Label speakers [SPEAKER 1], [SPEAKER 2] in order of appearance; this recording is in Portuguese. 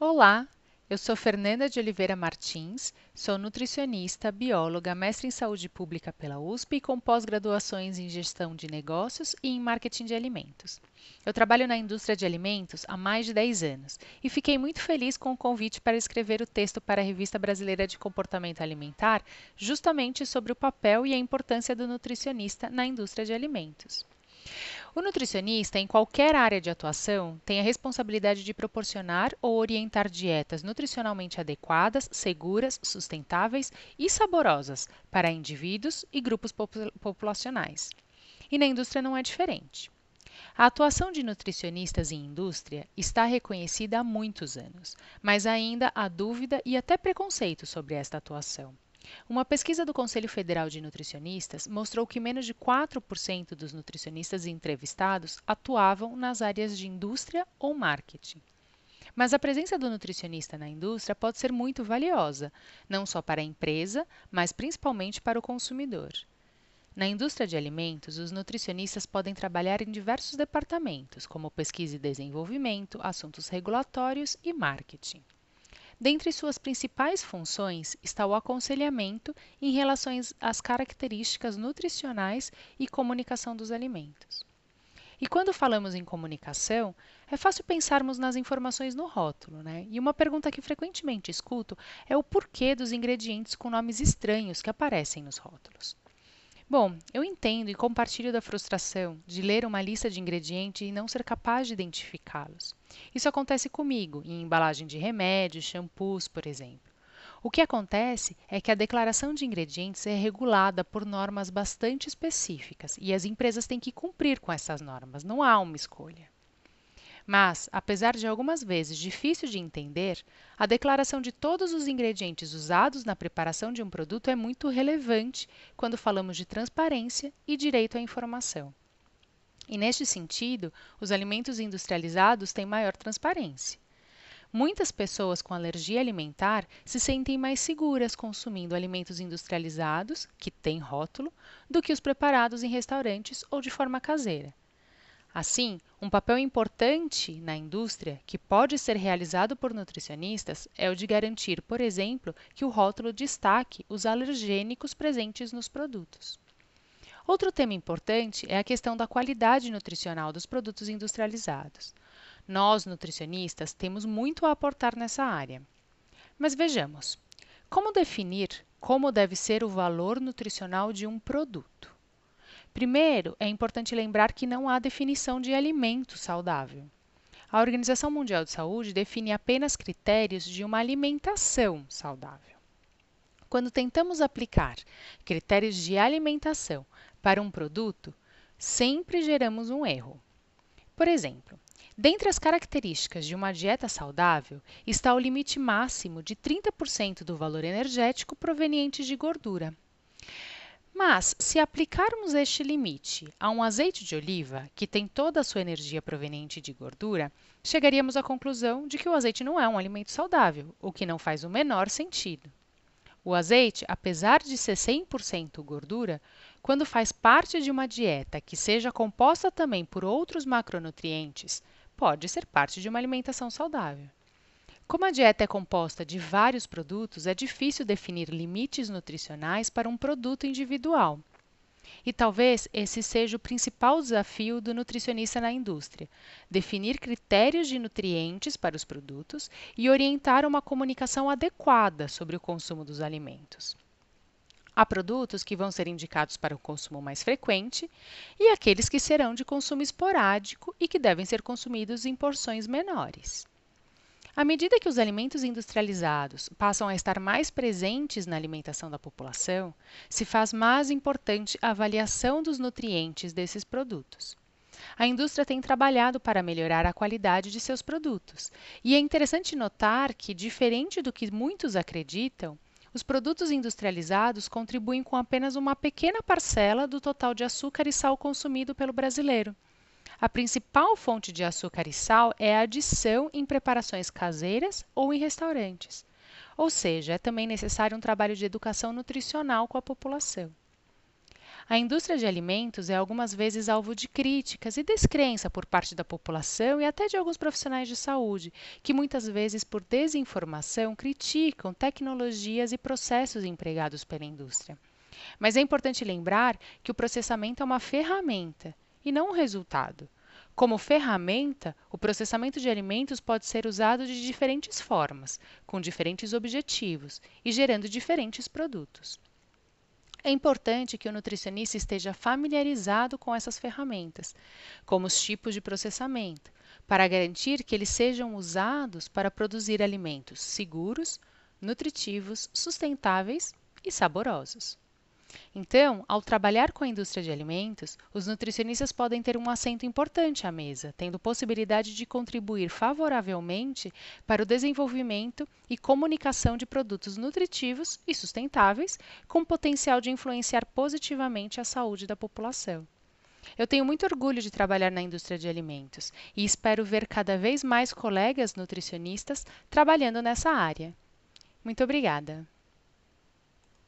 [SPEAKER 1] Olá, eu sou Fernanda de Oliveira Martins, sou nutricionista, bióloga, mestre em saúde pública pela USP e com pós-graduações em gestão de negócios e em marketing de alimentos. Eu trabalho na indústria de alimentos há mais de 10 anos e fiquei muito feliz com o convite para escrever o texto para a Revista Brasileira de Comportamento Alimentar, justamente sobre o papel e a importância do nutricionista na indústria de alimentos. O nutricionista, em qualquer área de atuação, tem a responsabilidade de proporcionar ou orientar dietas nutricionalmente adequadas, seguras, sustentáveis e saborosas para indivíduos e grupos populacionais. E na indústria não é diferente. A atuação de nutricionistas em indústria está reconhecida há muitos anos, mas ainda há dúvida e até preconceito sobre esta atuação. Uma pesquisa do Conselho Federal de Nutricionistas mostrou que menos de 4% dos nutricionistas entrevistados atuavam nas áreas de indústria ou marketing. Mas a presença do nutricionista na indústria pode ser muito valiosa, não só para a empresa, mas principalmente para o consumidor. Na indústria de alimentos, os nutricionistas podem trabalhar em diversos departamentos, como pesquisa e desenvolvimento, assuntos regulatórios e marketing. Dentre suas principais funções está o aconselhamento em relação às características nutricionais e comunicação dos alimentos. E quando falamos em comunicação, é fácil pensarmos nas informações no rótulo, né? E uma pergunta que frequentemente escuto é o porquê dos ingredientes com nomes estranhos que aparecem nos rótulos. Bom, eu entendo e compartilho da frustração de ler uma lista de ingredientes e não ser capaz de identificá-los. Isso acontece comigo em embalagem de remédios, shampoos, por exemplo. O que acontece é que a declaração de ingredientes é regulada por normas bastante específicas e as empresas têm que cumprir com essas normas, não há uma escolha. Mas, apesar de algumas vezes difícil de entender, a declaração de todos os ingredientes usados na preparação de um produto é muito relevante quando falamos de transparência e direito à informação. E neste sentido, os alimentos industrializados têm maior transparência. Muitas pessoas com alergia alimentar se sentem mais seguras consumindo alimentos industrializados, que têm rótulo, do que os preparados em restaurantes ou de forma caseira. Assim, um papel importante na indústria, que pode ser realizado por nutricionistas, é o de garantir, por exemplo, que o rótulo destaque os alergênicos presentes nos produtos. Outro tema importante é a questão da qualidade nutricional dos produtos industrializados. Nós, nutricionistas, temos muito a aportar nessa área. Mas vejamos: como definir como deve ser o valor nutricional de um produto? Primeiro, é importante lembrar que não há definição de alimento saudável. A Organização Mundial de Saúde define apenas critérios de uma alimentação saudável. Quando tentamos aplicar critérios de alimentação para um produto, sempre geramos um erro. Por exemplo, dentre as características de uma dieta saudável está o limite máximo de 30% do valor energético proveniente de gordura. Mas, se aplicarmos este limite a um azeite de oliva, que tem toda a sua energia proveniente de gordura, chegaríamos à conclusão de que o azeite não é um alimento saudável, o que não faz o menor sentido. O azeite, apesar de ser 100% gordura, quando faz parte de uma dieta que seja composta também por outros macronutrientes, pode ser parte de uma alimentação saudável. Como a dieta é composta de vários produtos, é difícil definir limites nutricionais para um produto individual. E talvez esse seja o principal desafio do nutricionista na indústria: definir critérios de nutrientes para os produtos e orientar uma comunicação adequada sobre o consumo dos alimentos. Há produtos que vão ser indicados para o consumo mais frequente e aqueles que serão de consumo esporádico e que devem ser consumidos em porções menores. À medida que os alimentos industrializados passam a estar mais presentes na alimentação da população, se faz mais importante a avaliação dos nutrientes desses produtos. A indústria tem trabalhado para melhorar a qualidade de seus produtos, e é interessante notar que, diferente do que muitos acreditam, os produtos industrializados contribuem com apenas uma pequena parcela do total de açúcar e sal consumido pelo brasileiro. A principal fonte de açúcar e sal é a adição em preparações caseiras ou em restaurantes. Ou seja, é também necessário um trabalho de educação nutricional com a população. A indústria de alimentos é algumas vezes alvo de críticas e descrença por parte da população e até de alguns profissionais de saúde, que muitas vezes, por desinformação, criticam tecnologias e processos empregados pela indústria. Mas é importante lembrar que o processamento é uma ferramenta e não um resultado. Como ferramenta, o processamento de alimentos pode ser usado de diferentes formas, com diferentes objetivos e gerando diferentes produtos. É importante que o nutricionista esteja familiarizado com essas ferramentas, como os tipos de processamento, para garantir que eles sejam usados para produzir alimentos seguros, nutritivos, sustentáveis e saborosos. Então, ao trabalhar com a indústria de alimentos, os nutricionistas podem ter um assento importante à mesa, tendo possibilidade de contribuir favoravelmente para o desenvolvimento e comunicação de produtos nutritivos e sustentáveis, com potencial de influenciar positivamente a saúde da população. Eu tenho muito orgulho de trabalhar na indústria de alimentos e espero ver cada vez mais colegas nutricionistas trabalhando nessa área. Muito obrigada!